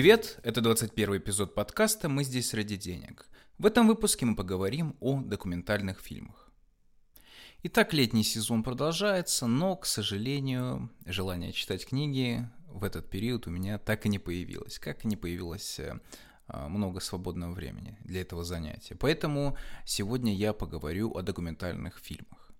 Привет, это 21 эпизод подкаста «Мы здесь ради денег». В этом выпуске мы поговорим о документальных фильмах. Итак, летний сезон продолжается, но, к сожалению, желание читать книги в этот период у меня так и не появилось, как и не появилось э, а, много свободного времени для этого занятия. Поэтому сегодня я поговорю о документальных фильмах.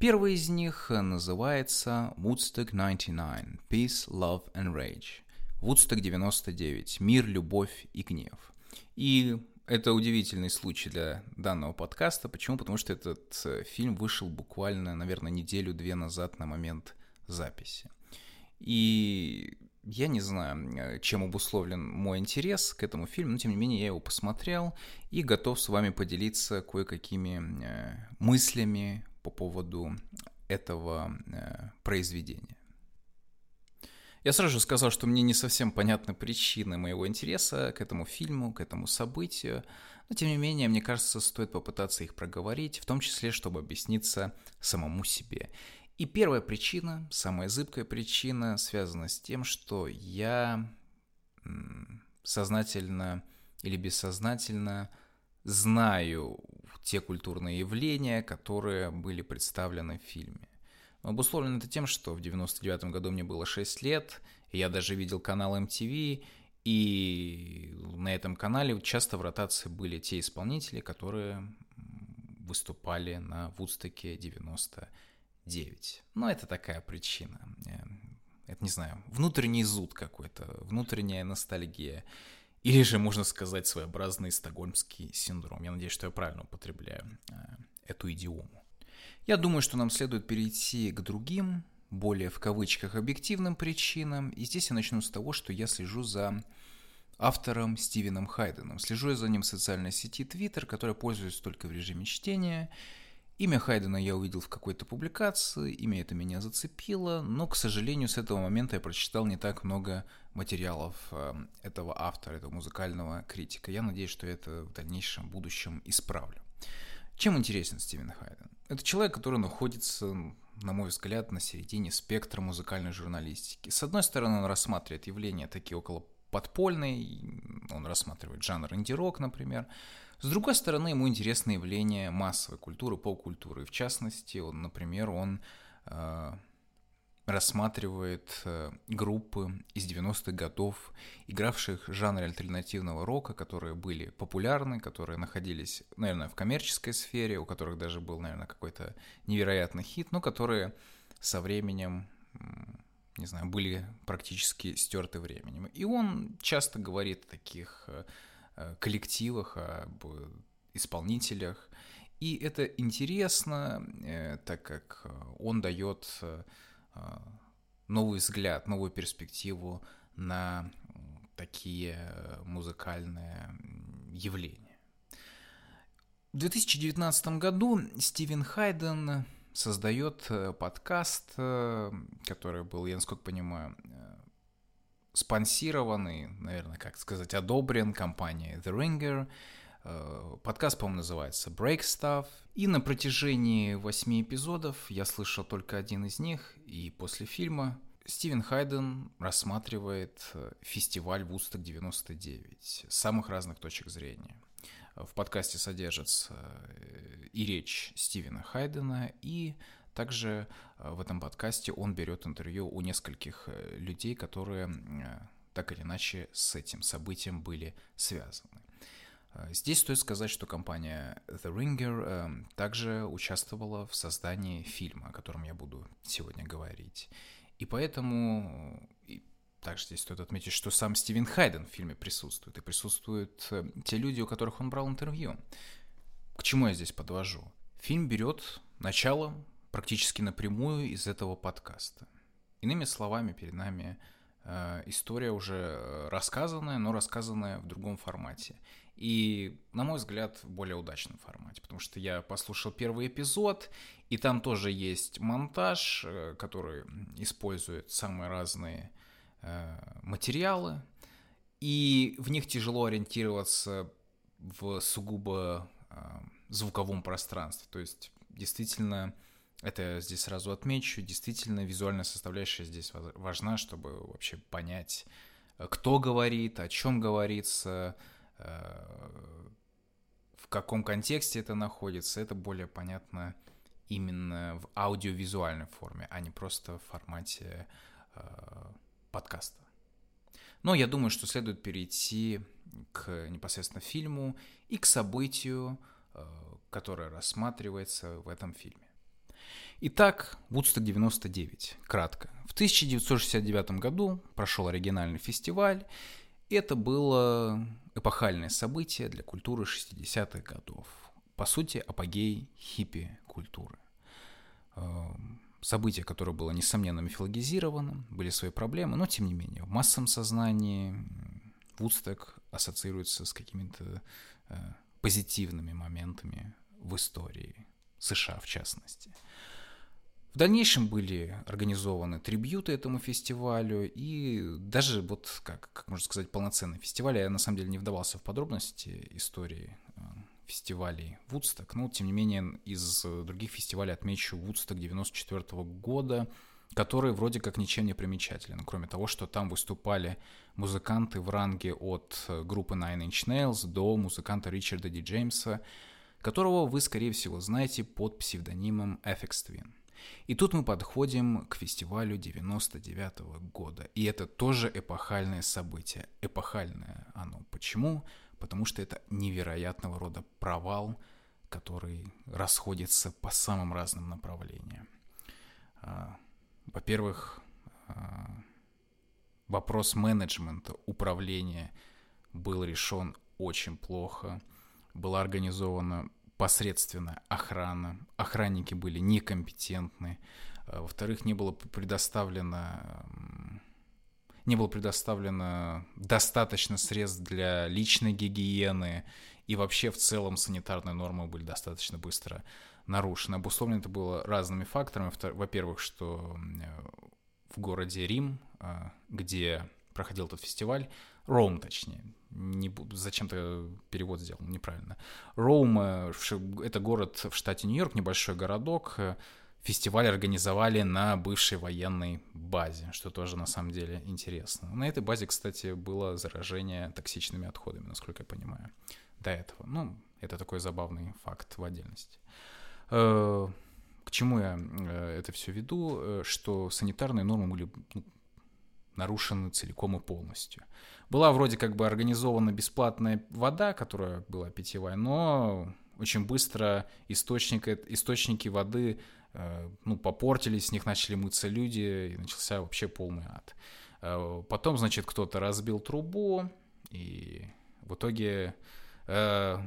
Первый из них называется Woodstock 99 – Peace, Love and Rage. Вудсток 99. Мир, любовь и гнев. И это удивительный случай для данного подкаста. Почему? Потому что этот э, фильм вышел буквально, наверное, неделю-две назад на момент записи. И я не знаю, э, чем обусловлен мой интерес к этому фильму, но тем не менее я его посмотрел и готов с вами поделиться кое-какими э, мыслями по поводу этого произведения. Я сразу же сказал, что мне не совсем понятны причины моего интереса к этому фильму, к этому событию, но тем не менее, мне кажется, стоит попытаться их проговорить, в том числе, чтобы объясниться самому себе. И первая причина, самая зыбкая причина, связана с тем, что я сознательно или бессознательно знаю те культурные явления, которые были представлены в фильме. Обусловлено это тем, что в 99 году мне было 6 лет, я даже видел канал MTV, и на этом канале часто в ротации были те исполнители, которые выступали на Вудстоке 99. Но это такая причина. Это, не знаю, внутренний зуд какой-то, внутренняя ностальгия. Или же, можно сказать, своеобразный стокгольмский синдром. Я надеюсь, что я правильно употребляю э, эту идиому. Я думаю, что нам следует перейти к другим, более в кавычках объективным причинам. И здесь я начну с того, что я слежу за автором Стивеном Хайденом. Слежу я за ним в социальной сети Twitter, которой пользуюсь только в режиме чтения. Имя Хайдена я увидел в какой-то публикации, имя это меня зацепило, но, к сожалению, с этого момента я прочитал не так много материалов э, этого автора, этого музыкального критика. Я надеюсь, что это в дальнейшем будущем исправлю. Чем интересен Стивен Хайден? Это человек, который находится, на мой взгляд, на середине спектра музыкальной журналистики. С одной стороны, он рассматривает явления такие около подпольные, он рассматривает жанр инди-рок, например. С другой стороны, ему интересны явления массовой культуры, поп-культуры. В частности, он, например, он э, рассматривает э, группы из 90-х годов, игравших в жанре альтернативного рока, которые были популярны, которые находились, наверное, в коммерческой сфере, у которых даже был, наверное, какой-то невероятный хит, но которые со временем, не знаю, были практически стерты временем. И он часто говорит о таких э, э, коллективах, об исполнителях, и это интересно, так как он дает новый взгляд, новую перспективу на такие музыкальные явления. В 2019 году Стивен Хайден создает э, подкаст, э, который был, я насколько понимаю, э, спонсированный, наверное, как сказать, одобрен компанией The Ringer – Э, подкаст, по-моему, называется Break Stuff. И на протяжении восьми эпизодов я слышал только один из них, и после фильма Стивен Хайден рассматривает э, фестиваль Вусток 99 с самых разных точек зрения. В подкасте содержится э, и речь Стивена Хайдена, и также в этом подкасте он берет интервью у нескольких людей, которые так или иначе с этим событием были связаны. Э, здесь стоит сказать, что компания The Ringer э, также участвовала в создании фильма, о котором я буду сегодня говорить. И поэтому и также здесь стоит отметить, что сам Стивен Хайден в фильме присутствует, и присутствуют э, те люди, у которых он брал интервью. К чему я здесь подвожу? Фильм берет начало практически напрямую из этого подкаста. Иными словами, перед нами история уже рассказанная, но рассказанная в другом формате. И, на мой взгляд, в более удачном формате, потому что я послушал первый эпизод, и там тоже есть монтаж, э, который использует самые разные э, материалы, и в них тяжело ориентироваться в сугубо э, звуковом пространстве. То есть, действительно, это здесь сразу отмечу, действительно, визуальная составляющая здесь важна, чтобы вообще понять, кто говорит, о чем говорится, в каком контексте это находится, это более понятно именно в аудиовизуальной форме, а не просто в формате подкаста. Но я думаю, что следует перейти к непосредственно фильму и к событию, э, которое рассматривается в этом фильме. Итак, Вудсток 99, кратко. В 1969 году прошел оригинальный фестиваль, это было эпохальное событие для культуры 60-х годов. По сути, апогей хиппи-культуры. Эм, событие, которое было, несомненно, мифологизировано, были свои проблемы, но, тем не менее, в массовом сознании Вудсток ассоциируется с какими-то э, позитивными моментами в истории США, в частности. В дальнейшем были организованы трибьюты этому фестивалю, и даже вот, как, как можно сказать, полноценный фестиваль, я на самом деле не вдавался в подробности истории э, фестивалей Вудсток. Но, тем не менее, из других фестивалей отмечу Вудсток 94 года, который вроде как ничем не примечателен, кроме того, что там выступали музыканты в ранге от группы Nine Inch Nails до музыканта Ричарда Ди Джеймса, которого вы, скорее всего, знаете под псевдонимом FX Twin. И тут мы подходим к фестивалю 99 -го года. И это тоже эпохальное событие. Эпохальное оно. Почему? потому что это невероятного рода провал, который расходится по самым разным направлениям. А, во-первых, а, вопрос менеджмента, управления был решен очень плохо. Была организована посредственная охрана. Охранники были некомпетентны. А, во-вторых, не было предоставлено не было предоставлено достаточно средств для личной гигиены, и вообще в целом санитарные нормы были достаточно быстро нарушены. Обусловлено это было разными факторами. Во-первых, что в городе Рим, а, где проходил этот фестиваль, Роум, точнее, не буду, зачем-то перевод сделал неправильно. Роум э, — это город в штате Нью-Йорк, небольшой городок, фестиваль организовали на бывшей военной базе, что тоже на самом деле интересно. На этой базе, кстати, было заражение токсичными отходами, насколько я понимаю, до этого. Ну, это такой забавный факт в отдельности. Э, к чему я э, это все веду? Что санитарные нормы были ну, нарушены целиком и полностью. Была вроде как бы организована бесплатная вода, которая была питьевая, но очень быстро источник, источники воды Э, ну, попортились, с них начали мыться люди, и начался вообще полный ад. Э, потом, значит, кто-то разбил трубу, и в итоге, э,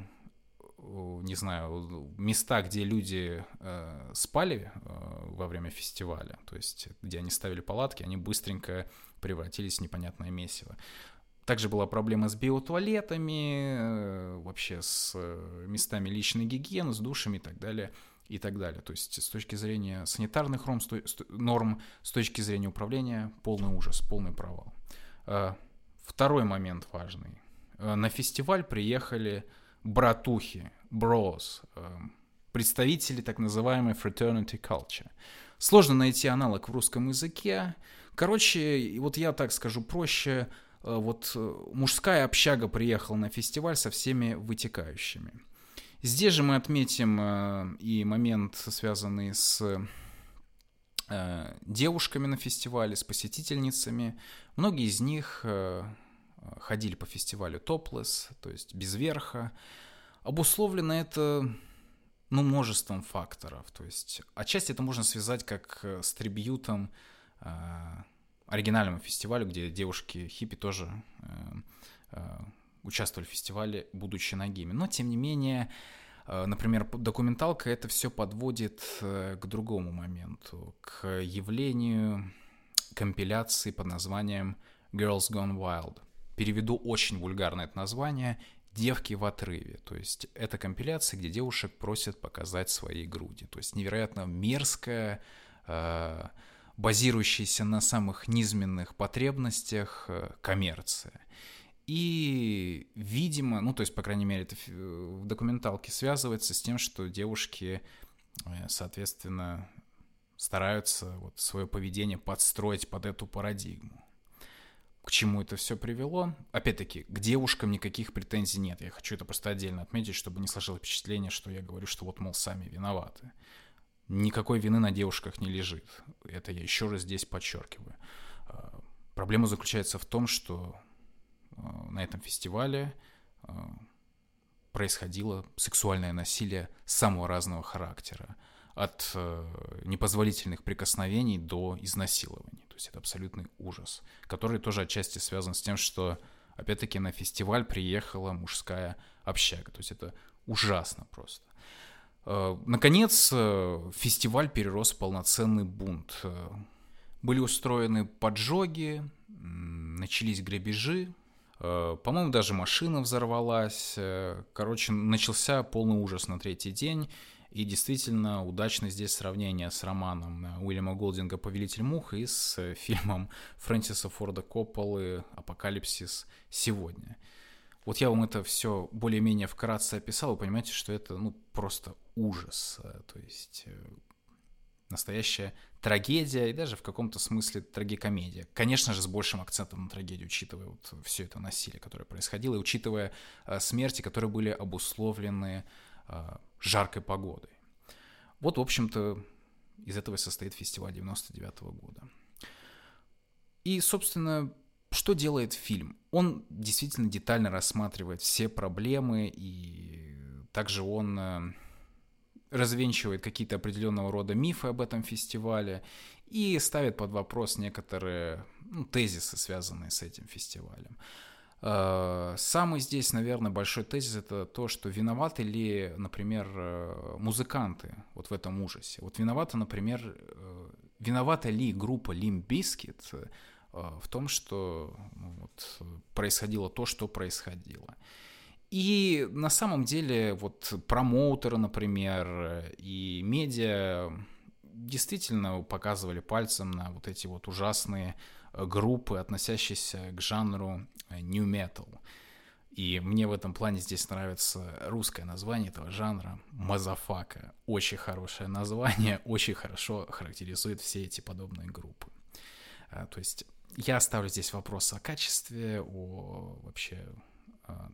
не знаю, места, где люди спали во время фестиваля, то есть где они ставили палатки, они быстренько превратились в непонятное месиво. Также была проблема с биотуалетами, вообще с местами личной гигиены, с душами и так далее и так далее. То есть с точки зрения санитарных норм, с точки зрения управления, полный ужас, полный провал. А, второй момент важный. На фестиваль приехали братухи, брос, представители так называемой fraternity culture. Сложно найти аналог в русском языке. Короче, вот я так скажу проще, вот э, мужская общага приехала на фестиваль со всеми вытекающими. Здесь же мы отметим э, и момент, связанный с э, девушками на фестивале, с посетительницами. Многие из них э, ходили по фестивалю топлес, то есть без верха. Обусловлено это ну, множеством факторов. То есть отчасти это можно связать как с трибьютом оригинальному фестивалю, где девушки хиппи тоже участвовали в фестивале, будучи нагими. Но, тем не менее, э, например, документалка это все подводит э, к другому моменту, к явлению компиляции под названием Girls Gone Wild. Переведу очень вульгарно это название «Девки в отрыве». То есть это компиляция, где девушек просят показать свои груди. То есть невероятно мерзкая, э, базирующаяся на самых низменных потребностях коммерция. И, видимо, ну, то есть, по крайней мере, это в документалке связывается с тем, что девушки, э, соответственно, стараются вот свое поведение подстроить под эту парадигму. к чему это все привело? Опять-таки, к девушкам никаких претензий нет. Я хочу это просто отдельно отметить, чтобы не сложилось впечатление, что я говорю, что вот, мол, сами виноваты. Никакой вины на девушках не лежит. Это я еще раз здесь подчеркиваю. А, проблема заключается в том, что а, на этом фестивале а, происходило сексуальное насилие самого разного характера. От непозволительных прикосновений до изнасилований. То есть это абсолютный ужас, который тоже отчасти связан с тем, что, опять-таки, на фестиваль приехала мужская общага. То есть это ужасно просто. Э, наконец, э, фестиваль перерос в полноценный бунт. Э, были устроены поджоги, начались грабежи, по-моему, даже машина взорвалась. Короче, начался полный ужас на третий день. И действительно удачно здесь сравнение с романом Уильяма Голдинга «Повелитель мух» и с фильмом Фрэнсиса Форда Копполы «Апокалипсис сегодня». Вот я вам это все более-менее вкратце описал, вы понимаете, что это ну, просто ужас. То есть э, настоящая трагедия и даже в каком-то смысле трагикомедия. Конечно же, с большим акцентом на трагедию, учитывая вот все это насилие, которое происходило, и учитывая э, смерти, которые были обусловлены э, жаркой погодой. Вот, в общем-то, из этого состоит фестиваль 99 -го года. И, собственно, что делает фильм? Он действительно детально рассматривает все проблемы, и также он э, развенчивает какие-то определенного рода мифы об этом фестивале и ставит под вопрос некоторые ну, тезисы, связанные с этим фестивалем. Э, самый здесь, наверное, большой тезис это то, что виноваты ли, например, э, музыканты вот в этом ужасе. Вот виновата, например, виновата ли группа Limp Bizkit в том, что ну, вот, происходило то, что происходило. И на самом деле вот промоутеры, например, и медиа действительно показывали пальцем на вот эти вот ужасные группы, относящиеся к жанру э, nu metal. И мне в этом плане здесь нравится русское название этого жанра «Мазафака». Очень хорошее название, очень хорошо характеризует все эти подобные группы. То есть я оставлю здесь вопрос о качестве, о вообще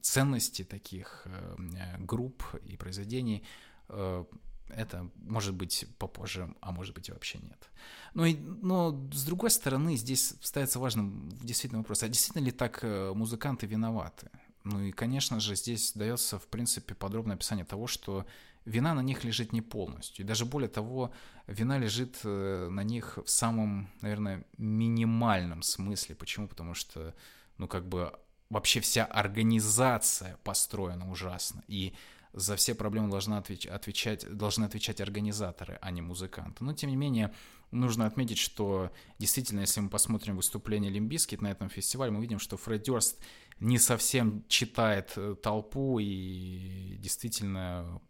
ценности таких э, групп и произведений. Э, это может быть попозже, а может быть и вообще нет. Но, и, но с другой стороны, здесь ставится важным действительно вопрос, а действительно ли так э, музыканты виноваты? Ну и, конечно же, здесь дается, в принципе, подробное описание того, что вина на них лежит не полностью. И даже более того, вина лежит э, на них в самом, наверное, минимальном смысле. Почему? Потому что, ну, как бы вообще вся организация построена ужасно. И за все проблемы должна отвеч- отвечать, должны отвечать организаторы, а не музыканты. Но, тем не менее, нужно отметить, что действительно, если мы посмотрим выступление Limp Bizkit на этом фестивале, мы видим, что Фред Дёрст не совсем читает э, толпу и действительно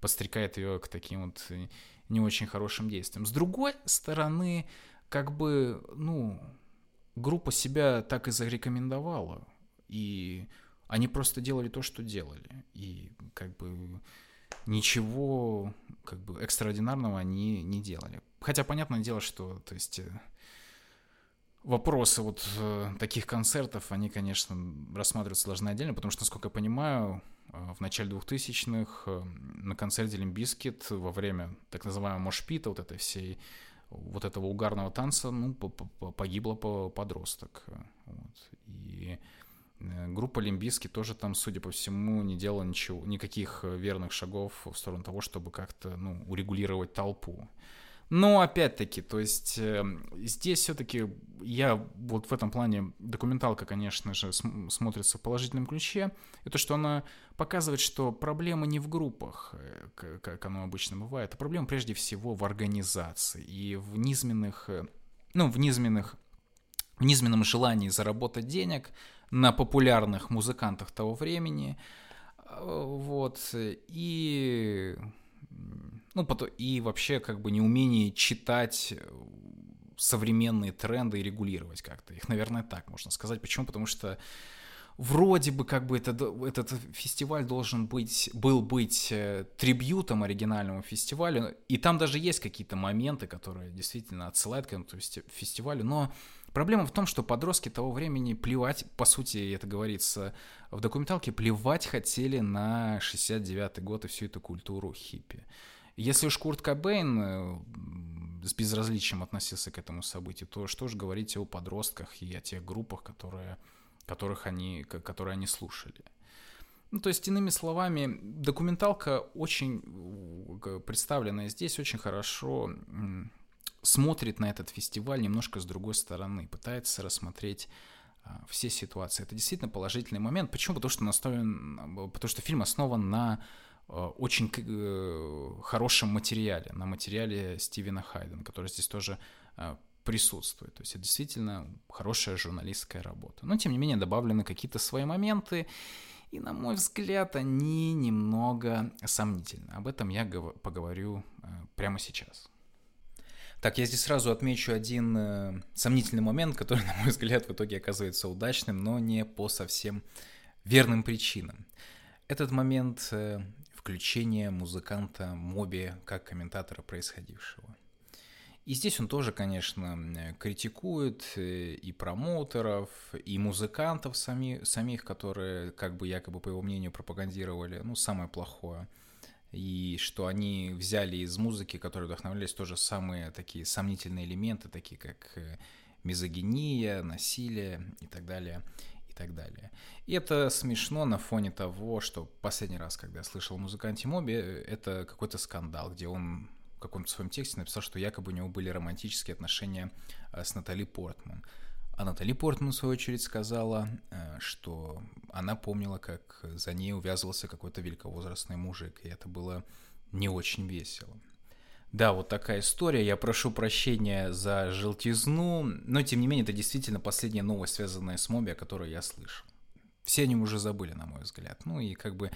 подстрекает ее к таким вот не очень хорошим действиям. С другой стороны, как бы, ну, группа себя так и зарекомендовала. И они просто делали то, что делали. И как бы ничего как бы экстраординарного они не делали. Хотя понятное дело, что то есть э, вопросы вот э, таких концертов, они, конечно, рассматриваться должны отдельно, потому что, насколько я понимаю, э, в начале 2000-х на концерте Limp Bizkit во время так называемого mosh pit а, вот этой всей вот этого угарного танца, ну, погибло подросток. Вот. И Э, группа Limp Bizkit тоже там, судя по всему, не делала ничего, никаких э, верных шагов в сторону того, чтобы как-то ну, урегулировать толпу. Но опять-таки, то есть э, здесь все-таки я вот в этом плане документалка, конечно же, см- смотрится в положительном ключе. И то, что она показывает, что проблема не в группах, э, как оно обычно бывает, а проблема прежде всего в организации и в низменных, э, ну, в низменных, в низменном желании заработать денег, на популярных музыкантах того времени. Э, вот. И ну, и вообще как бы неумение читать э, современные тренды и регулировать как-то их. Наверное, так можно сказать. Почему? Потому что вроде бы как бы этот, этот фестиваль должен быть, был быть э, трибьютом оригинальному фестивалю, и там даже есть какие-то моменты, которые действительно отсылают к этому фестивалю, но Проблема в том, что подростки того времени плевать, по сути, это говорится в документалке, плевать хотели на 69-й год и всю эту культуру хиппи. Если уж Курт Кобейн э, с безразличием относился к этому событию, то что же говорить о подростках и о тех группах, которые, которых они, которые они слушали. Ну, то есть, иными словами, документалка очень э, представленная здесь очень хорошо смотрит на этот фестиваль немножко с другой стороны, пытается рассмотреть а, все ситуации. Это действительно положительный момент. Почему? Потому что, настроен, потому что фильм основан на очень э, хорошем материале, на материале Стивена Хайдена, который здесь тоже а, присутствует. То есть это действительно хорошая журналистская работа. Но, тем не менее, добавлены какие-то свои моменты, и, на мой взгляд, они немного сомнительны. Об этом я поговорю прямо сейчас. Так, я здесь сразу отмечу один э, сомнительный момент, который, на мой взгляд, в итоге оказывается удачным, но не по совсем верным причинам. Этот момент э, включения музыканта Моби как комментатора происходившего. И здесь он тоже, конечно, критикует э, и промоутеров, и музыкантов сами, самих, которые, как бы якобы, по его мнению, пропагандировали, ну, самое плохое – и что они взяли из музыки, которые вдохновлялись, тоже самые такие сомнительные элементы, такие как э, мизогиния, насилие и так далее, и так далее. И это смешно на фоне того, что последний раз, когда я слышал музыканте Моби, это какой-то скандал, где он в каком-то своем тексте написал, что якобы у него были романтические отношения э, с Натали Портман. А Натали Портман, в свою очередь, сказала, э, что она помнила, как за ней увязывался какой-то великовозрастный мужик, и это было не очень весело. Да, вот такая история. Я прошу прощения за желтизну, но тем не менее это действительно последняя новость, связанная с Моби, которую я слышал. Все они уже забыли, на мой взгляд. Ну и как бы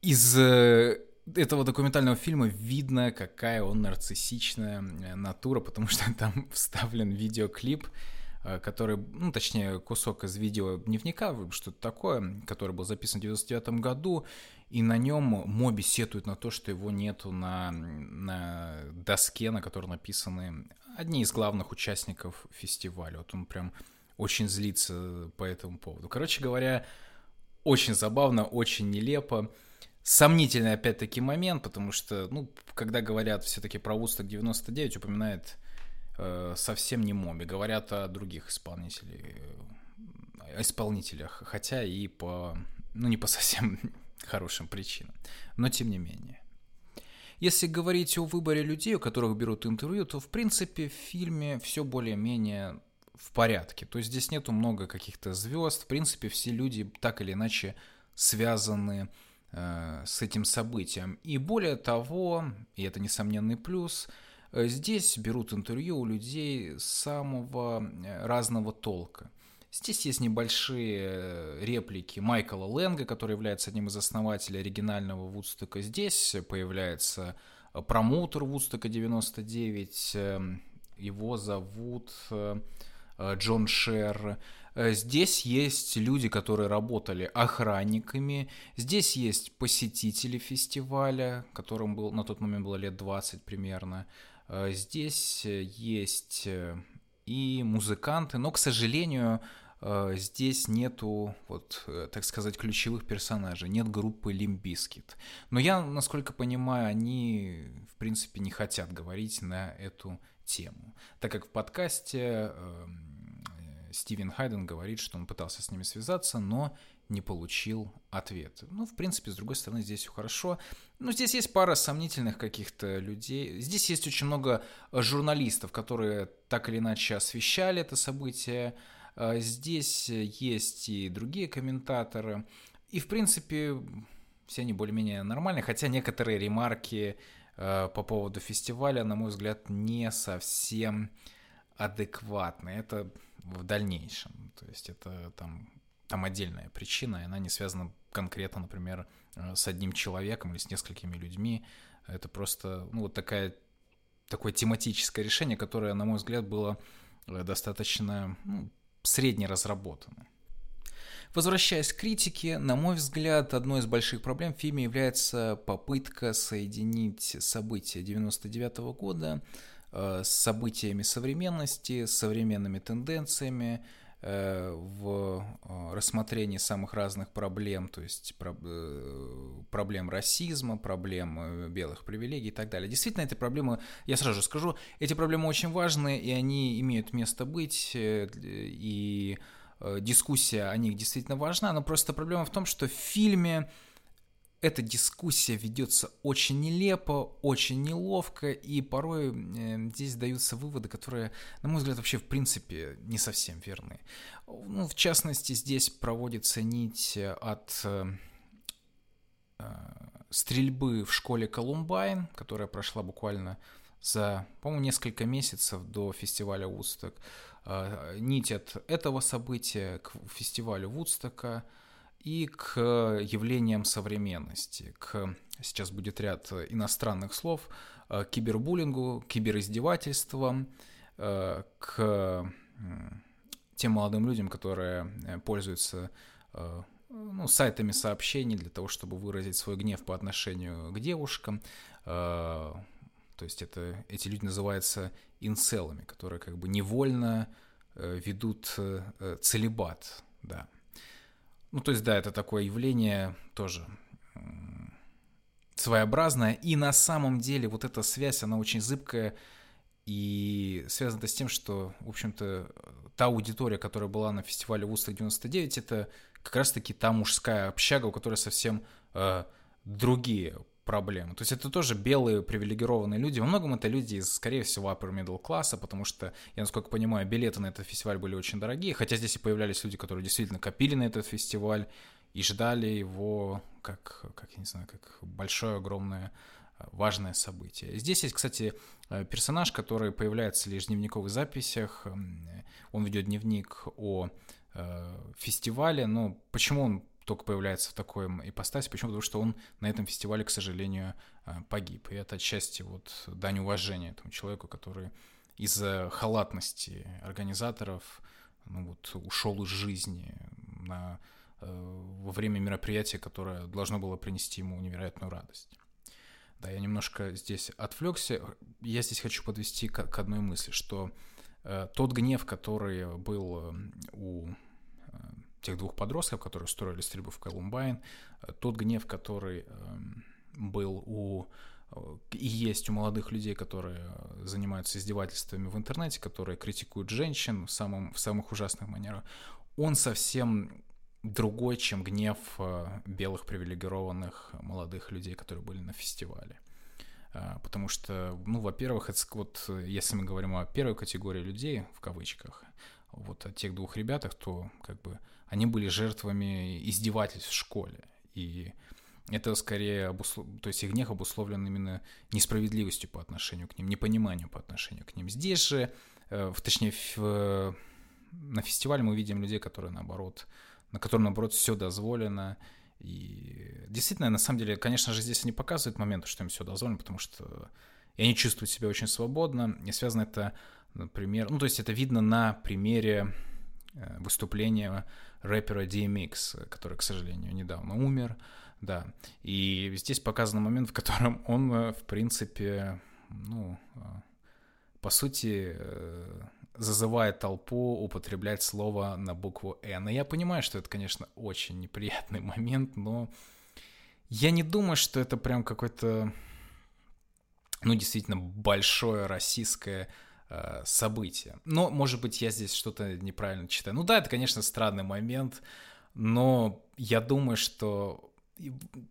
из э, этого документального фильма видно, какая он нарциссичная э, натура, потому что там вставлен видеоклип, Э, который, ну, точнее, кусок из видео дневника, что-то такое, который был записан в 99 году, и на нем Моби сетует на то, что его нету на, на доске, на которой написаны одни из главных участников фестиваля. Вот он прям очень злится по этому поводу. Короче говоря, очень забавно, очень нелепо. Сомнительный, опять-таки, момент, потому что, ну, когда говорят все-таки про Вусток 99, упоминает Э, совсем не Моби, говорят о других исполнителей, э, исполнителях, хотя и по, ну не по совсем хорошим причинам, но тем не менее. Если говорить о выборе людей, у которых берут интервью, то в принципе в фильме все более-менее в порядке. То есть здесь нету много каких-то звезд. В принципе, все люди так или иначе связаны э, с этим событием. И более того, и это несомненный плюс, Э, здесь берут интервью у людей самого э, разного толка. Здесь есть небольшие э, реплики Майкла Лэнга, который является одним из основателей оригинального Вудстока. Здесь появляется промоутер Вудстока 99, его зовут Джон Шер. Здесь есть люди, которые работали охранниками. Здесь есть посетители фестиваля, которым был, на тот момент было лет 20 примерно. Э, здесь э, есть э, и музыканты, но, к сожалению, здесь нету, вот, так сказать, ключевых персонажей, нет группы Limp Bizkit. Но я, насколько понимаю, они, в принципе, не хотят говорить на эту тему, так как в подкасте эм, Стивен Хайден говорит, что он пытался с ними связаться, но не получил ответ. Ну, в принципе, с другой стороны, здесь все хорошо. Ну, здесь есть пара сомнительных каких-то людей. Здесь есть очень много э, журналистов, которые так или иначе освещали это событие. А здесь есть и другие комментаторы. И, в принципе, все они более-менее нормальные, хотя некоторые ремарки э, по поводу фестиваля, на мой взгляд, не совсем адекватны. Это в дальнейшем. То есть это там там отдельная причина, и она не связана конкретно, например, э, с одним человеком или с несколькими людьми. Это просто, ну, вот такая, такое тематическое решение, которое, на мой взгляд, было э, достаточно ну, средне разработано. Возвращаясь к критике, на мой взгляд, одной из больших проблем в фильме является попытка соединить события 99 года с событиями современности, с современными тенденциями, в рассмотрении самых разных проблем, то есть проблем расизма, проблем белых привилегий и так далее. Действительно, эти проблемы, я сразу же скажу, эти проблемы очень важны, и они имеют место быть, и дискуссия о них действительно важна, но просто проблема в том, что в фильме эта дискуссия ведется очень нелепо, очень неловко, и порой э, здесь даются выводы, которые, на мой взгляд, вообще в принципе не совсем верны. Ну, в частности, здесь проводится нить от э, э, стрельбы в школе Колумбайн, которая прошла буквально за, по-моему, несколько месяцев до фестиваля Вудсток. Э, нить от этого события к фестивалю Вудстока – и к явлениям современности, к, сейчас будет ряд иностранных слов, э, кибербуллингу, кибериздевательствам, э, к тем молодым людям, которые э, пользуются ну, сайтами сообщений для того, чтобы выразить свой гнев по отношению к девушкам. То есть это, эти люди называются инцелами, которые как бы невольно ведут целебат, да. Ну, то есть, да, это такое явление тоже своеобразное. И на самом деле вот эта связь, она очень зыбкая и связана с тем, что, в общем-то, та аудитория, которая была на фестивале Вусток 99, это как раз-таки та мужская общага, у которой совсем э, другие проблемы. То есть это тоже белые привилегированные люди. Во многом это люди из, скорее всего, upper middle класса, потому что, я насколько понимаю, билеты на этот фестиваль были очень дорогие, хотя здесь и появлялись люди, которые действительно копили на этот фестиваль и ждали его как, как я не знаю, как большое, огромное, э, важное событие. Здесь есть, кстати, э, персонаж, который появляется лишь в дневниковых записях. Он ведет дневник о э, фестивале, но почему он только появляется в такой ипостаси. Почему? Потому что он на этом фестивале, к сожалению, э, погиб. И это отчасти вот дань уважения этому человеку, который из-за халатности организаторов ну, вот, ушел из жизни на, э, во время мероприятия, которое должно было принести ему невероятную радость. Да, я немножко здесь отвлекся. Я здесь хочу подвести к, к одной мысли, что э, тот гнев, который был э, у тех двух подростков, которые устроили стрельбу в Колумбайн, э, тот гнев, который эм, был у э, и есть у молодых людей, которые занимаются издевательствами в интернете, которые критикуют женщин в, самом, в самых ужасных манерах, он совсем другой, чем гнев э, белых привилегированных молодых людей, которые были на фестивале. Потому что, ну, во-первых, это вот если мы говорим о первой категории людей, в кавычках, вот о тех двух ребятах, то как бы они были жертвами издевательств в школе. И это скорее обуслов... то есть их гнев обусловлен именно несправедливостью по отношению к ним, непониманием по отношению к ним. Здесь же, э, точнее, в... на фестивале мы видим людей, которые наоборот, на которым наоборот все дозволено. И действительно, на самом деле, конечно же, здесь они показывают моменты, что им все дозволено, потому что и они чувствуют себя очень свободно. И связано это, например, ну то есть это видно на примере Э, выступление рэпера DMX, который, к сожалению, недавно умер, да. И здесь показан момент, в котором он, э, в принципе, ну, э, по сути, зазывает толпу употреблять слово на букву «Н». И я понимаю, что это, конечно, очень неприятный момент, но я не думаю, что это прям какой-то, ну, действительно большое российское Э, события. Но, может быть, я здесь что-то неправильно читаю. Ну да, это, конечно, странный момент, но я думаю, что,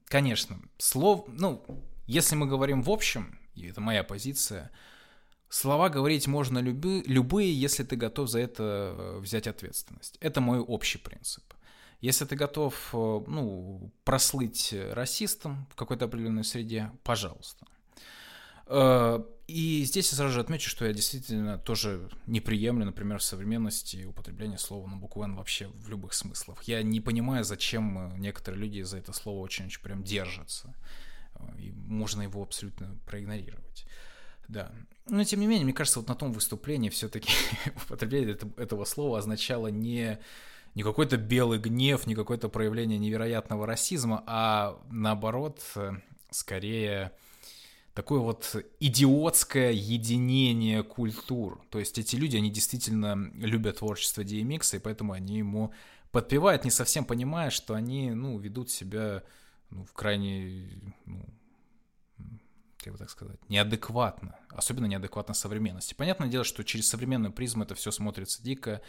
конечно, слов, ну, если мы говорим в общем, и это моя позиция, слова говорить можно люби, любые, если ты готов за это э, взять ответственность. Это мой общий принцип. Если ты готов, э, ну, прослыть расистом в какой-то определенной среде, пожалуйста. Э, и здесь я сразу же отмечу, что я действительно тоже не приемлю, например, в современности употребление слова на букву «Н» вообще в любых смыслах. Я не понимаю, зачем некоторые люди за это слово очень-очень прям держатся. И можно его абсолютно проигнорировать. Да. Но тем не менее, мне кажется, вот на том выступлении все-таки употребление этого слова означало не, не какой-то белый гнев, не какое-то проявление невероятного расизма, а наоборот, скорее такое вот идиотское единение культур. То есть эти люди, они действительно любят творчество DMX, и поэтому они ему подпевают, не совсем понимая, что они, ну, ведут себя ну, в крайне, ну, как бы так сказать, неадекватно, особенно неадекватно современности. Понятное дело, что через современную призму это все смотрится дико,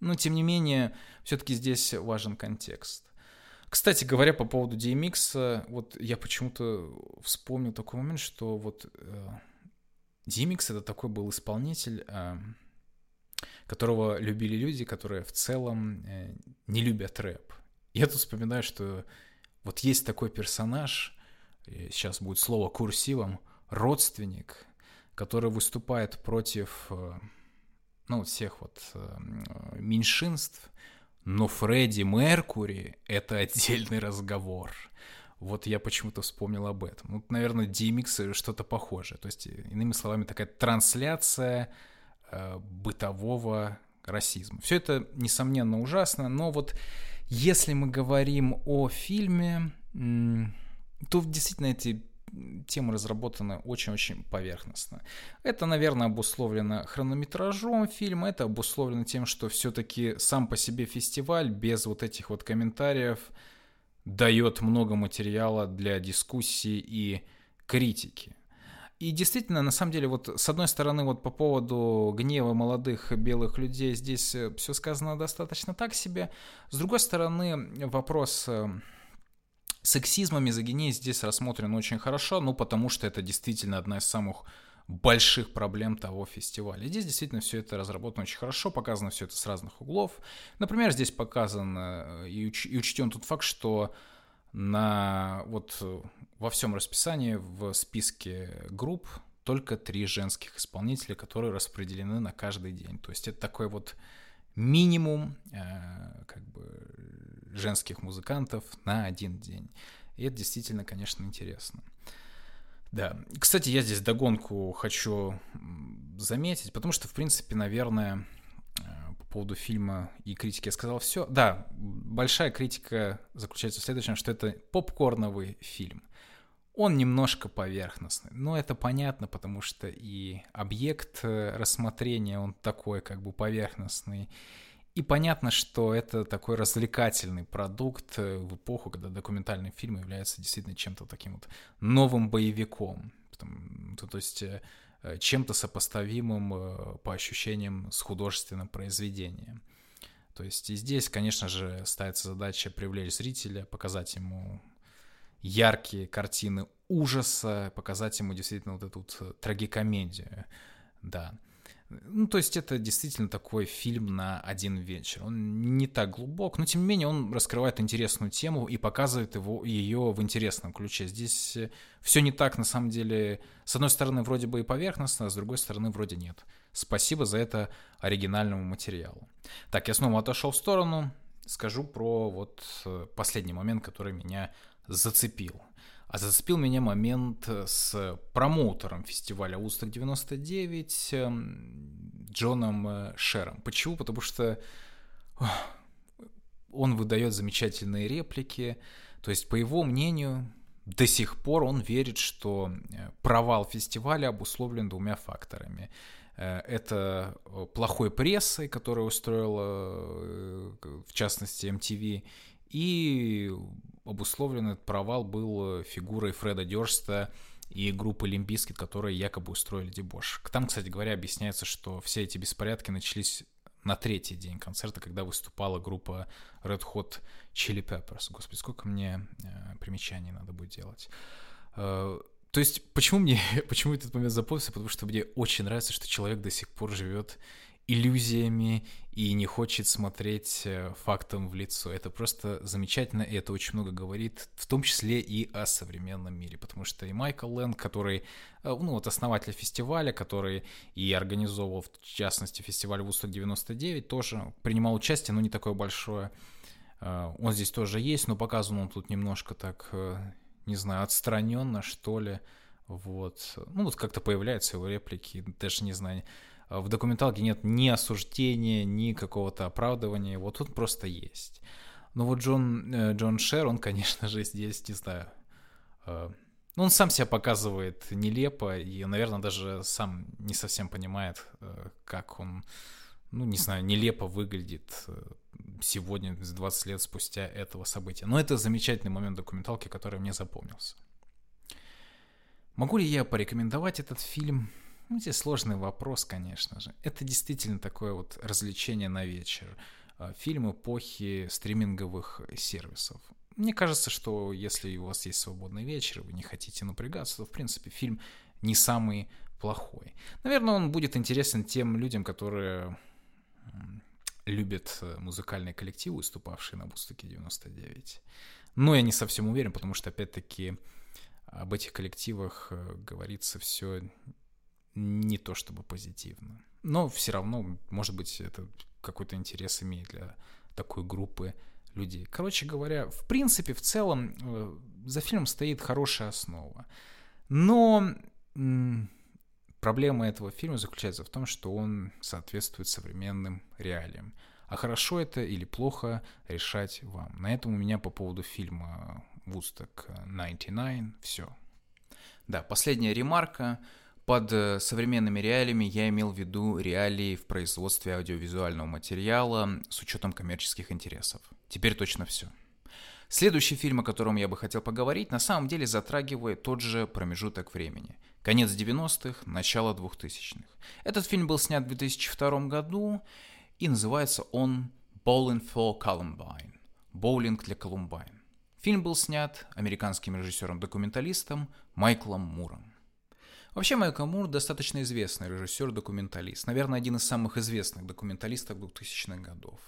но тем не менее, все-таки здесь важен контекст. Кстати говоря, по поводу DMX, вот я почему-то вспомнил такой момент, что вот э, DMX это такой был исполнитель, э, которого любили люди, которые в целом э, не любят рэп. Я тут вспоминаю, что вот есть такой персонаж, сейчас будет слово курсивом, родственник, который выступает против ну, всех вот меньшинств, но Фредди Меркури — это отдельный разговор. Вот я почему-то вспомнил об этом. Ну, наверное, DMX что-то похожее. То есть, иными словами, такая трансляция э, бытового расизма. Все это, несомненно, ужасно, но вот если мы говорим о фильме, то действительно эти тема разработана очень-очень поверхностно. Это, наверное, обусловлено хронометражом фильма, это обусловлено тем, что все-таки сам по себе фестиваль без вот этих вот комментариев дает много материала для дискуссии и критики. И действительно, на самом деле, вот с одной стороны, вот по поводу гнева молодых белых людей здесь э, все сказано достаточно так себе. С другой стороны, вопрос э, Сексизм и мизогиния здесь рассмотрен очень хорошо, ну потому что это действительно одна из самых больших проблем того фестиваля. Здесь действительно все это разработано очень хорошо, показано все это с разных углов. Например, здесь показан э, и, уч- и учтен тот факт, что на вот во всем расписании в списке групп только три женских исполнителя, которые распределены на каждый день. То есть это такой вот минимум э, как бы женских музыкантов на один день. И это действительно, конечно, интересно. Да. Кстати, я здесь догонку хочу заметить, потому что, в принципе, наверное, э, по поводу фильма и критики я сказал все. Да, большая критика заключается в следующем, что это попкорновый фильм. Он немножко поверхностный, но это понятно, потому что и объект э, рассмотрения, он такой как бы поверхностный, и понятно, что это такой развлекательный продукт э, в эпоху, когда документальный фильм является действительно чем-то таким вот новым боевиком. То, есть э, чем-то сопоставимым э, по ощущениям с художественным произведением. То есть и здесь, конечно же, ставится задача привлечь зрителя, показать ему яркие картины ужаса, показать ему действительно вот эту вот трагикомедию. Да. Ну, то есть это действительно такой фильм на один вечер. Он не так глубок, но тем не менее он раскрывает интересную тему и показывает его, ее в интересном ключе. Здесь э, все не так, на самом деле. С одной стороны, вроде бы и поверхностно, а с другой стороны, вроде нет. Спасибо за это оригинальному материалу. Так, я снова отошел в сторону. Скажу про вот э, последний момент, который меня зацепил. А зацепил меня момент с промоутером фестиваля Усток 99 эм, Джоном э, Шером. Почему? Потому что он выдает замечательные реплики. То есть, по его мнению, до сих пор он верит, что э, провал фестиваля обусловлен двумя факторами. Э, это плохой прессой, которая устроила, в частности, MTV, и обусловлен этот провал был э, фигурой Фреда Дёрста и группы Limp Bizkit, которые якобы устроили дебош. Там, кстати говоря, объясняется, что все эти беспорядки начались на третий день концерта, когда выступала группа Red Hot Chili Peppers. Господи, сколько мне э, примечаний надо будет делать. Э, то есть, почему мне, почему этот момент запомнился? Потому что мне очень нравится, что человек до сих пор живет иллюзиями и не хочет смотреть э, фактам в лицо. Это просто замечательно, и это очень много говорит, в том числе и о современном мире, потому что и Майкл Лэнд, который, э, ну вот основатель фестиваля, который и организовывал, в частности, фестиваль Вусток 99, тоже принимал участие, но не такое большое. Э, он здесь тоже есть, но показан он тут немножко так, не знаю, отстраненно, что ли. Вот. Ну, вот как-то появляются его реплики, даже не знаю, в документалке нет ни осуждения, ни какого-то оправдывания, вот тут просто есть. Но вот Джон, э, Джон Шер, он, конечно же, здесь, не знаю, э, ну, он сам себя показывает нелепо и, наверное, даже сам не совсем понимает, э, как он, ну, не знаю, нелепо выглядит э, сегодня, 20 лет спустя этого события. Но это замечательный момент документалки, который мне запомнился. Могу ли я порекомендовать этот фильм? Ну, здесь сложный вопрос, конечно же. Это действительно такое вот развлечение на вечер. Э, фильм эпохи стриминговых сервисов. Мне кажется, что если у вас есть свободный вечер, и вы не хотите напрягаться, то, в принципе, фильм не самый плохой. Наверное, он будет интересен тем людям, которые любят э, музыкальные коллективы, выступавшие на Бустуке 99. Но я не совсем уверен, потому что, опять-таки, об этих коллективах э, говорится все не то чтобы позитивно. Но все равно, может быть, это какой-то интерес имеет для такой группы людей. Короче говоря, в принципе, в целом э, за фильмом стоит хорошая основа. Но проблема этого фильма заключается в том, что он соответствует современным реалиям. А хорошо это или плохо решать вам. На этом у меня по поводу фильма Woodstock 99 все. Да, последняя ремарка. Под э, современными реалиями я имел в виду реалии в производстве аудиовизуального материала с учетом коммерческих интересов. Теперь точно все. Следующий фильм, о котором я бы хотел поговорить, на самом деле затрагивает тот же промежуток времени. Конец 90-х, начало 2000-х. Этот фильм был снят в 2002 году, и называется он «Bowling for Columbine» – «Боулинг для Колумбайн». Фильм был снят американским режиссером-документалистом Майклом Муром. Вообще Майкл Мур достаточно известный режиссер-документалист, наверное, один из самых известных документалистов 2000-х годов.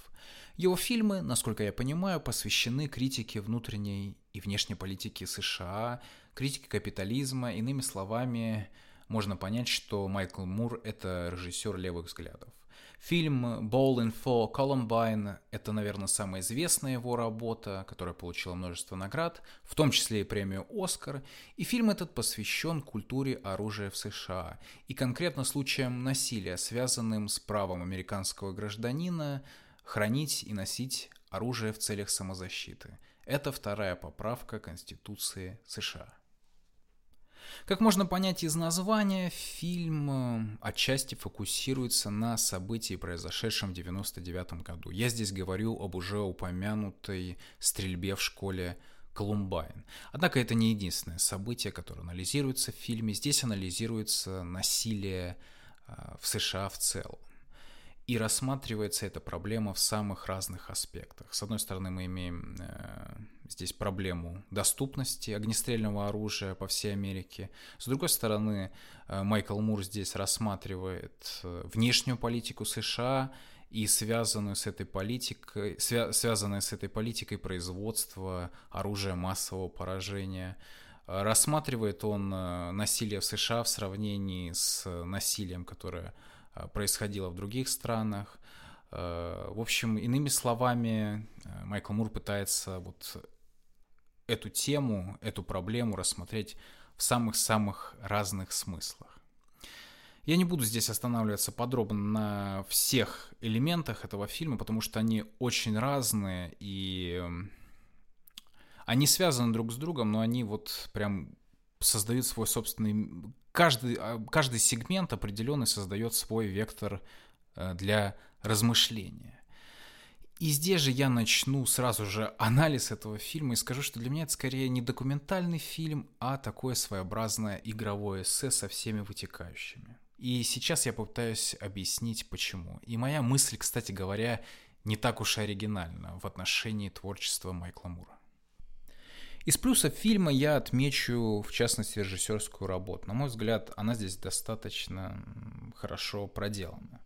Его фильмы, насколько я понимаю, посвящены критике внутренней и внешней политики США, критике капитализма. Иными словами, можно понять, что Майкл Мур – это режиссер левых взглядов. Фильм «Bowling for Columbine» — это, наверное, самая известная его работа, которая получила множество наград, в том числе и премию «Оскар». И фильм этот посвящен культуре оружия в США и конкретно случаям насилия, связанным с правом американского гражданина хранить и носить оружие в целях самозащиты. Это вторая поправка Конституции США. Как можно понять из названия, фильм э, отчасти фокусируется на событии, произошедшем в 1999 году. Я здесь говорю об уже упомянутой стрельбе в школе Колумбайн. Однако это не единственное событие, которое анализируется в фильме. Здесь анализируется насилие э, в США в целом. И рассматривается эта проблема в самых разных аспектах. С одной стороны, мы имеем э, здесь проблему доступности огнестрельного оружия по всей Америке. С другой стороны, э, Майкл Мур здесь рассматривает э, внешнюю политику США и связанную с этой политикой, свя- связанное с этой политикой производства оружия массового поражения. Рассматривает он э, насилие в США в сравнении с насилием, которое Э, происходило в других странах. Э, в общем, иными словами, э, Майкл Мур пытается вот эту тему, эту проблему рассмотреть в самых-самых разных смыслах. Я не буду здесь останавливаться подробно на всех элементах этого фильма, потому что они очень разные и они связаны друг с другом, но они вот прям создают свой собственный каждый, а, каждый сегмент определенный создает свой вектор э, для размышления. И здесь же я начну сразу же анализ этого фильма и скажу, что для меня это скорее не документальный фильм, а такое своеобразное игровое эссе со всеми вытекающими. И сейчас я попытаюсь объяснить, почему. И моя мысль, кстати говоря, не так уж и оригинальна в отношении творчества Майкла Мура. Из плюсов фильма я отмечу, в частности, режиссерскую работу. На мой взгляд, она здесь достаточно хорошо проделана.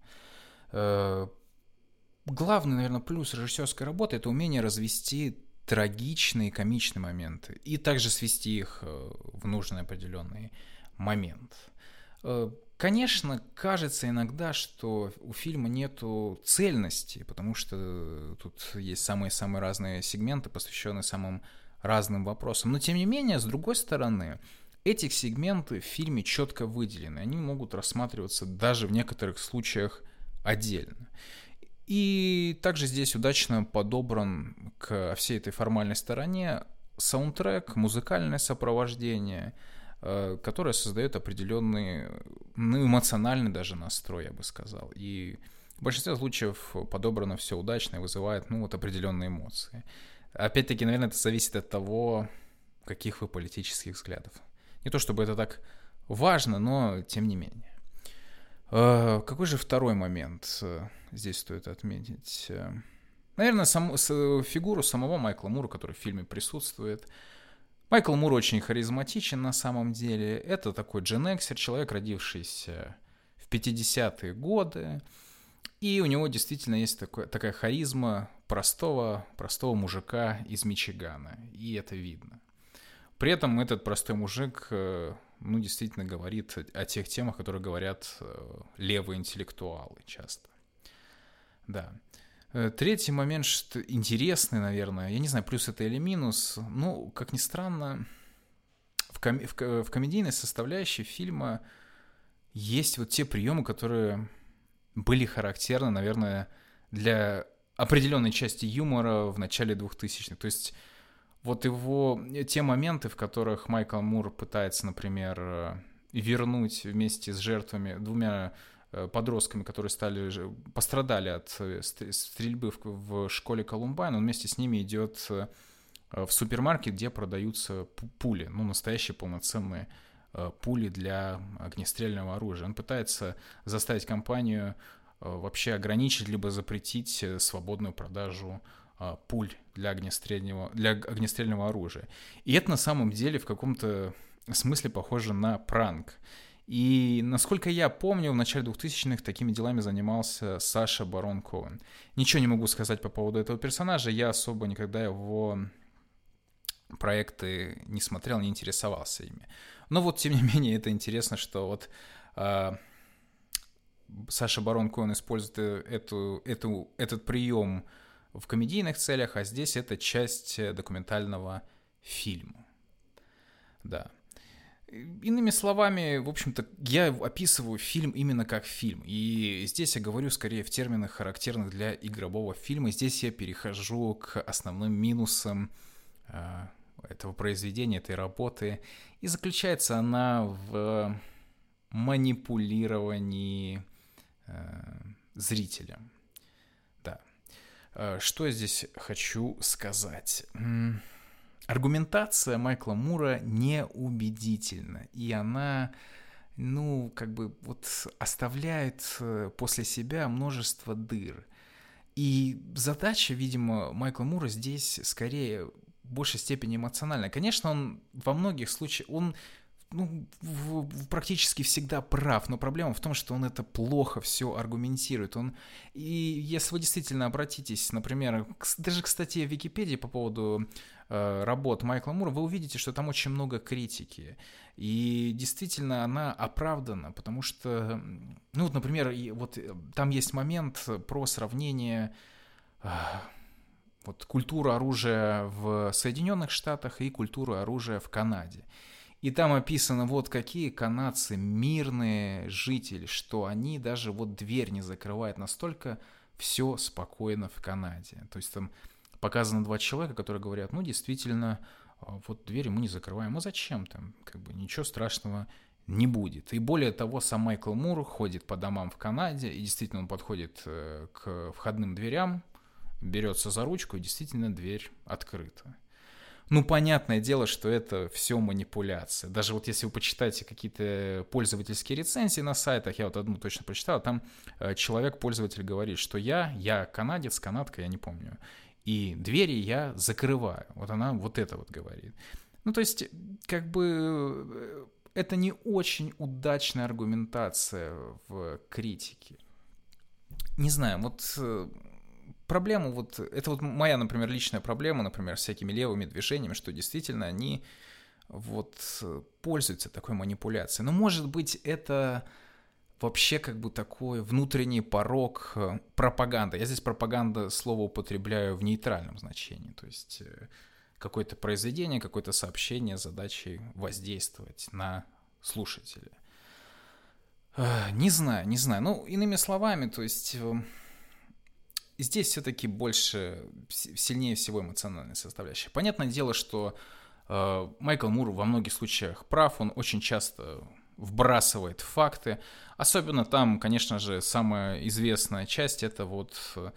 Главный, наверное, плюс режиссерской работы – это умение развести трагичные, комичные моменты и также свести их э, в нужный определенный момент. Э, конечно, кажется иногда, что у фильма нету цельности, потому что тут есть самые-самые разные сегменты, посвященные самым разным вопросам. Но тем не менее, с другой стороны, эти сегменты в фильме четко выделены. Они могут рассматриваться даже в некоторых случаях отдельно. И также здесь удачно подобран к всей этой формальной стороне саундтрек, музыкальное сопровождение, э, которое создает определенный, ну, эмоциональный даже настрой, я бы сказал. И в большинстве случаев подобрано все удачно и вызывает, ну, вот определенные эмоции. Опять-таки, наверное, это зависит от того, каких вы политических взглядов. Не то чтобы это так важно, но тем не менее. Э, какой же второй момент э, здесь стоит отметить? Наверное, сам, с, фигуру самого Майкла Мура, который в фильме присутствует. Майкл Мур очень харизматичен на самом деле. Это такой Джен Эксер, человек, родившийся в 50-е годы. И у него действительно есть такой, такая харизма простого, простого мужика из Мичигана. И это видно. При этом этот простой мужик, э, ну, действительно говорит о тех темах, которые говорят э, левые интеллектуалы часто. Да. Э, третий момент, что интересный, наверное, я не знаю, плюс это или минус, ну, как ни странно, в, ком- в, в комедийной составляющей фильма есть вот те приемы, которые были характерны, наверное, для определенной части юмора в начале 2000-х. То есть вот его, те моменты, в которых Майкл Мур пытается, например, э, вернуть вместе с жертвами, двумя Э, подростками, которые стали, пострадали от э, стрельбы в, школе Колумбайн, он вместе с ними идет э, в супермаркет, где продаются пули, ну, настоящие полноценные пули для огнестрельного оружия. Он пытается заставить компанию вообще ограничить либо запретить свободную продажу пуль для огнестрельного, для огнестрельного оружия. И это на самом деле в каком-то смысле похоже на пранк. И, насколько я помню, в начале 2000-х такими делами занимался Саша Барон Коэн. Ничего не могу сказать по поводу этого персонажа, я особо никогда его проекты не смотрел, не интересовался ими. Но вот, тем не менее, это интересно, что вот э, Саша Барон Коэн использует эту, эту, этот прием в комедийных целях, а здесь это часть документального фильма. Да. Иными словами, в общем-то, я описываю фильм именно как фильм. И здесь я говорю скорее в терминах, характерных для игрового фильма. Здесь я перехожу к основным минусам э, этого произведения, этой работы. И заключается она в манипулировании э, зрителя. Э, что я здесь хочу сказать? аргументация Майкла Мура неубедительна, и она, ну, как бы вот оставляет э, после себя множество дыр. И задача, видимо, Майкла Мура здесь скорее в большей степени эмоциональная. Конечно, он во многих случаях, он ну, в, практически всегда прав, но проблема в том, что он это плохо все аргументирует. Он, и если вы действительно обратитесь, например, к, даже к статье в Википедии по поводу э, работ Майкла Мура, вы увидите, что там очень много критики. И действительно она оправдана, потому что, ну вот, например, вот э, там есть момент про сравнение э, вот культуру оружия в Соединенных Штатах и культуру оружия в Канаде. И там описано, вот какие канадцы мирные жители, что они даже вот дверь не закрывают. Настолько все спокойно в Канаде. То есть там показано два человека, которые говорят, ну, действительно, а, вот дверь мы не закрываем. А зачем там? Как бы ничего страшного не будет. И более того, сам Майкл Мур ходит по домам в Канаде, и действительно он подходит э, к входным дверям, берется за ручку, и действительно дверь открыта. Ну, понятное дело, что это все манипуляция. Даже вот если вы почитаете какие-то пользовательские рецензии на сайтах, я вот одну точно прочитал, там э, человек, пользователь говорит, что я, я канадец, канадка, я не помню, и двери я закрываю. Вот она вот это вот говорит. Ну, то есть, как бы, э, это не очень удачная аргументация в критике. Не знаю, вот э, проблему вот, это вот моя, например, личная проблема, например, с всякими левыми движениями, что действительно они вот пользуются такой манипуляцией. Но может быть это вообще как бы такой внутренний порог э, пропаганды. Я здесь пропаганда слово употребляю в нейтральном значении, то есть э, какое-то произведение, какое-то сообщение задачей воздействовать на слушателя. Не знаю, не знаю. Ну, иными словами, то есть здесь все-таки больше, сильнее всего эмоциональная составляющая. Понятное дело, что э, Майкл Мур во многих случаях прав, он очень часто вбрасывает факты. Особенно там, конечно же, самая известная часть это вот э,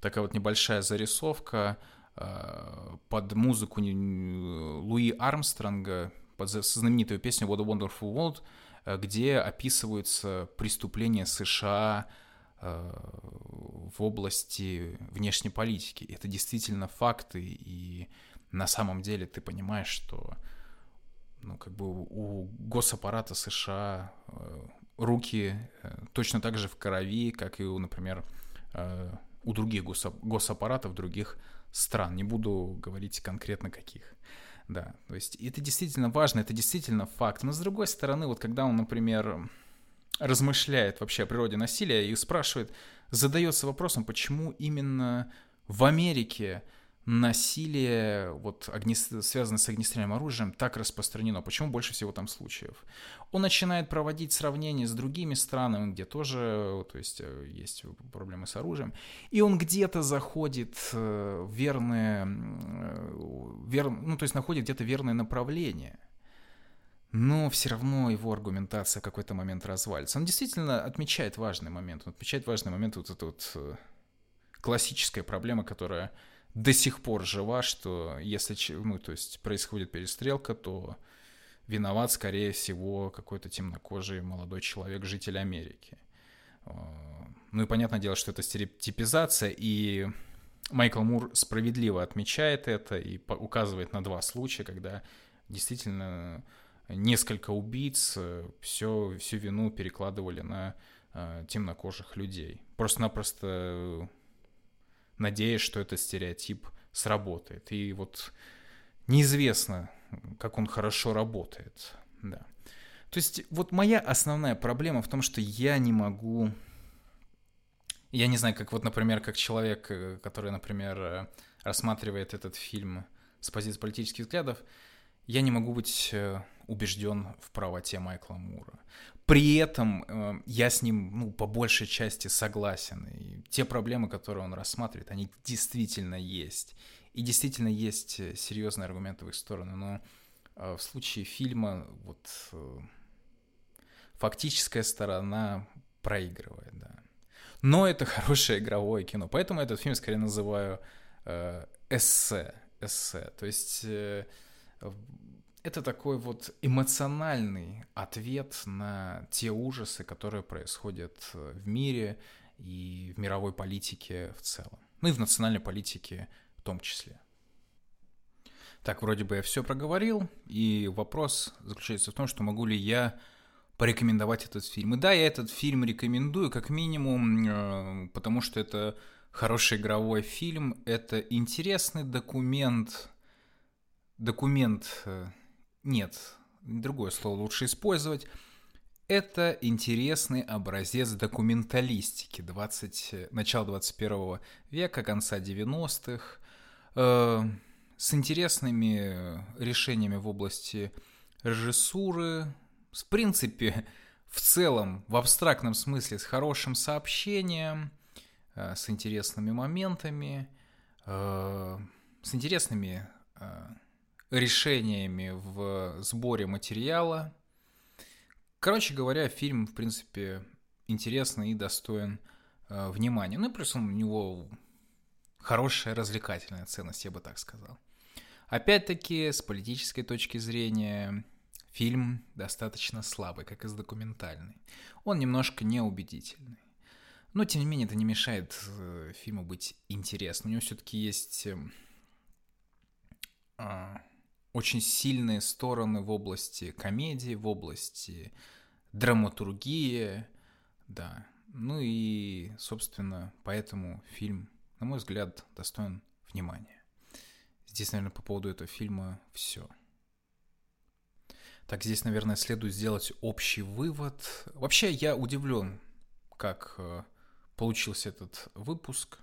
такая вот небольшая зарисовка э, под музыку Луи Армстронга, под знаменитую песню What a Wonderful World, э, где описываются преступления США в области внешней политики. Это действительно факты, и на самом деле ты понимаешь, что ну, как бы у госаппарата США э, руки э, точно так же в крови, как и, у, например, э, у других госаппаратов других стран. Не буду говорить конкретно каких. Да, то есть это действительно важно, это действительно факт. Но с другой стороны, вот когда он, например, размышляет вообще о природе насилия и спрашивает, задается вопросом, почему именно в Америке насилие, вот, огне... связанное с огнестрельным оружием, так распространено? Почему больше всего там случаев? Он начинает проводить сравнения с другими странами, где тоже, то есть, э, есть проблемы с оружием, и он где-то заходит в верное, вер... ну, то есть, находит где-то верное направление. Но все равно его аргументация в какой-то момент развалится. Он действительно отмечает важный момент. Он отмечает важный момент вот эта вот э, классическая проблема, которая до сих пор жива, что если ну, то есть происходит перестрелка, то виноват, скорее всего, какой-то темнокожий молодой человек, житель Америки. А, ну и понятное дело, что это стереотипизация, и Майкл Мур справедливо отмечает это и указывает на два случая, когда действительно несколько убийц все, всю вину перекладывали на э, темнокожих людей. Просто-напросто надеясь, что этот стереотип сработает. И вот неизвестно, как он хорошо работает. Да. То есть вот моя основная проблема в том, что я не могу... Я не знаю, как вот, например, как человек, э, который, например, э, рассматривает этот фильм с позиции политических взглядов, я не могу быть э, убежден в правоте Майкла Мура. При этом э, я с ним, ну, по большей части согласен. И те проблемы, которые он рассматривает, они действительно есть. И действительно есть э, серьезные аргументы в их сторону. Но э, в случае фильма вот э, фактическая сторона проигрывает, да. Но это хорошее игровое кино. Поэтому этот фильм скорее называю э, эссе. Эссе. То есть... Э, это такой вот эмоциональный ответ на те ужасы, которые происходят э, в мире и в мировой политике в целом. Ну и в национальной политике в том числе. Так, вроде бы я все проговорил, и вопрос заключается в том, что могу ли я порекомендовать этот фильм. И да, я этот фильм рекомендую, как минимум, э, потому что это хороший игровой фильм, это интересный документ, документ э, нет, другое слово лучше использовать. Это интересный образец документалистики 20, начала 21 века, конца 90-х, э, с интересными решениями в области режиссуры, в принципе, в целом, в абстрактном смысле, с хорошим сообщением, э, с интересными моментами, э, с интересными э, решениями в сборе материала. Короче говоря, фильм, в принципе, интересный и достоин э, внимания. Ну и плюс он, у него хорошая развлекательная ценность, я бы так сказал. Опять-таки, с политической точки зрения, фильм достаточно слабый, как и с документальный. Он немножко неубедительный. Но, тем не менее, это не мешает э, фильму быть интересным. У него все-таки есть... Э, очень сильные стороны в области комедии, в области драматургии, да. Ну и, собственно, поэтому фильм, на мой взгляд, достоин внимания. Здесь, наверное, по поводу этого фильма все. Так, здесь, наверное, следует сделать общий вывод. Вообще, я удивлен, как э, получился этот выпуск.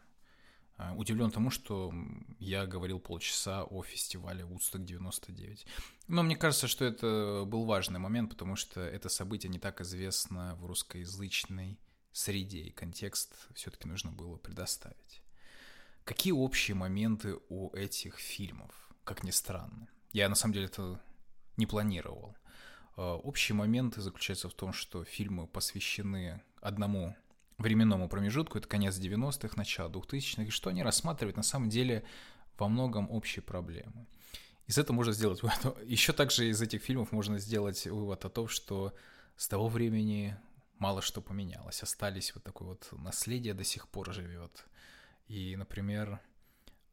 А, удивлен тому, что я говорил полчаса о фестивале Woodstock 99. Но мне кажется, что это был важный момент, потому что это событие не так известно в русскоязычной среде, и контекст все-таки нужно было предоставить. Какие общие моменты у этих фильмов, как ни странно? Я на самом деле это не планировал. Э, общие моменты заключаются в том, что фильмы посвящены одному временному промежутку, это конец 90-х, начало 2000-х, и что они рассматривают на самом деле во многом общие проблемы. Из этого можно сделать вывод. Еще также из этих фильмов можно сделать вывод о том, что с того времени мало что поменялось. Остались вот такое вот наследие до сих пор живет. И, например,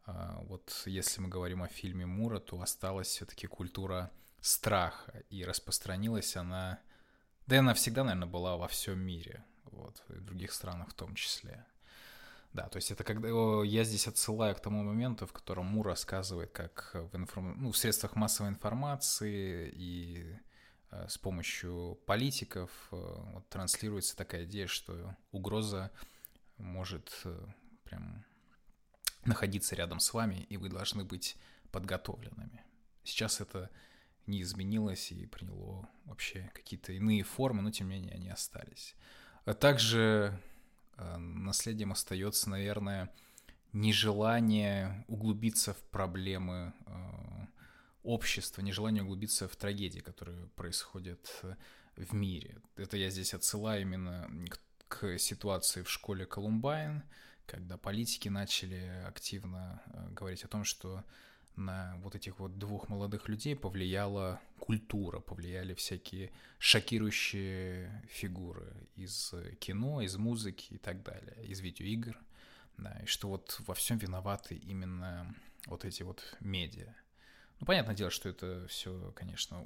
а, вот если мы говорим о фильме Мура, то осталась все-таки культура страха, и распространилась она, да и она всегда, наверное, была во всем мире, вот, и в других странах в том числе. Да, то есть это когда я здесь отсылаю к тому моменту, в котором Мур рассказывает, как в, информ... ну, в средствах массовой информации и э, с помощью политиков э, вот, транслируется такая идея, что угроза может э, прям находиться рядом с вами, и вы должны быть подготовленными. Сейчас это не изменилось и приняло вообще какие-то иные формы, но тем не менее они остались. А также э, наследием остается, наверное, нежелание углубиться в проблемы э, общества, нежелание углубиться в трагедии, которые происходят э, в мире. Это я здесь отсылаю именно к, ситуации в школе Колумбайн, когда политики начали активно говорить о том, что на вот этих вот двух молодых людей повлияла культура, повлияли всякие шокирующие фигуры из кино, из музыки и так далее, из видеоигр. Да, и что вот во всем виноваты именно вот эти вот медиа. Ну, понятное дело, что это все, конечно,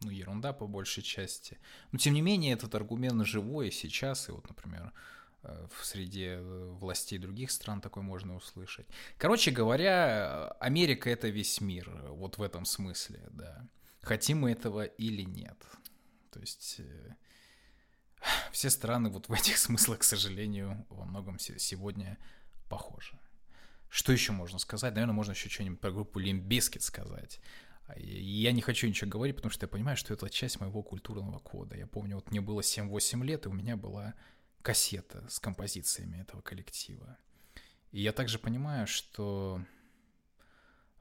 ну, ерунда по большей части. Но, тем не менее, этот аргумент живой сейчас. И вот, например, Э, в среде э, властей других стран такое можно услышать. Короче говоря, Америка — это весь мир, вот в этом смысле, да. Хотим мы этого или нет. То есть э, все страны вот в этих смыслах, к сожалению, во многом сегодня похожи. Что еще можно сказать? Наверное, можно еще что-нибудь про группу Limp сказать. И я не хочу ничего говорить, потому что я понимаю, что это часть моего культурного кода. Я помню, вот мне было 7-8 лет, и у меня была кассета с композициями этого коллектива. И я также понимаю, что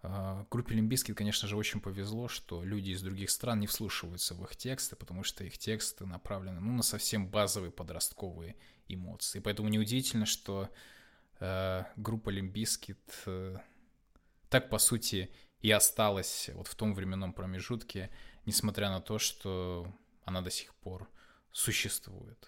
э, группе Limp Bizkit, конечно же, очень повезло, что люди из других стран не вслушиваются в их тексты, потому что их тексты направлены ну, на совсем базовые подростковые эмоции. Поэтому неудивительно, что э, группа Limp Bizkit э, так, по сути, и осталась вот в том временном промежутке, несмотря на то, что она до сих пор существует.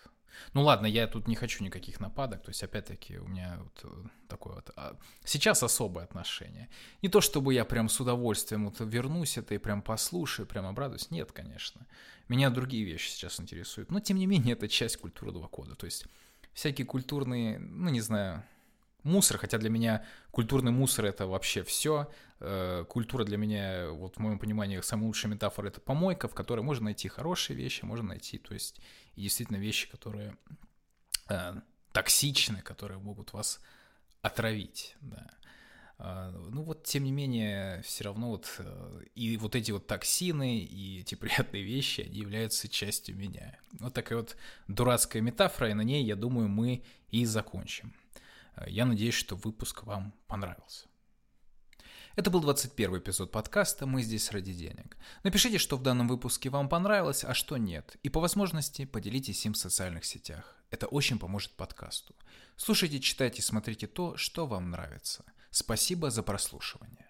Ну ладно, я тут не хочу никаких нападок, то есть опять-таки у меня вот э, такое вот... А, сейчас особое отношение. Не то, чтобы я прям с удовольствием вот вернусь это и прям послушаю, прям обрадуюсь. Нет, конечно. Меня другие вещи сейчас интересуют. Но тем не менее это часть культурного кода. То есть всякие культурные, ну не знаю, мусор, хотя для меня культурный мусор это вообще все. Э, культура для меня, вот в моем понимании, самая лучшая метафора это помойка, в которой можно найти хорошие вещи, можно найти, то есть действительно вещи, которые э, токсичны, которые могут вас отравить, да. А, ну вот, тем не менее, все равно вот э, и вот эти вот токсины, и эти приятные вещи, они являются частью меня. Вот такая вот дурацкая метафора, и на ней, я думаю, мы и закончим. Я надеюсь, что выпуск вам понравился. Это был 21 эпизод подкаста «Мы здесь ради денег». Напишите, что в данном выпуске вам понравилось, а что нет. И по возможности поделитесь им в социальных сетях. Это очень поможет подкасту. Слушайте, читайте, смотрите то, что вам нравится. Спасибо за прослушивание.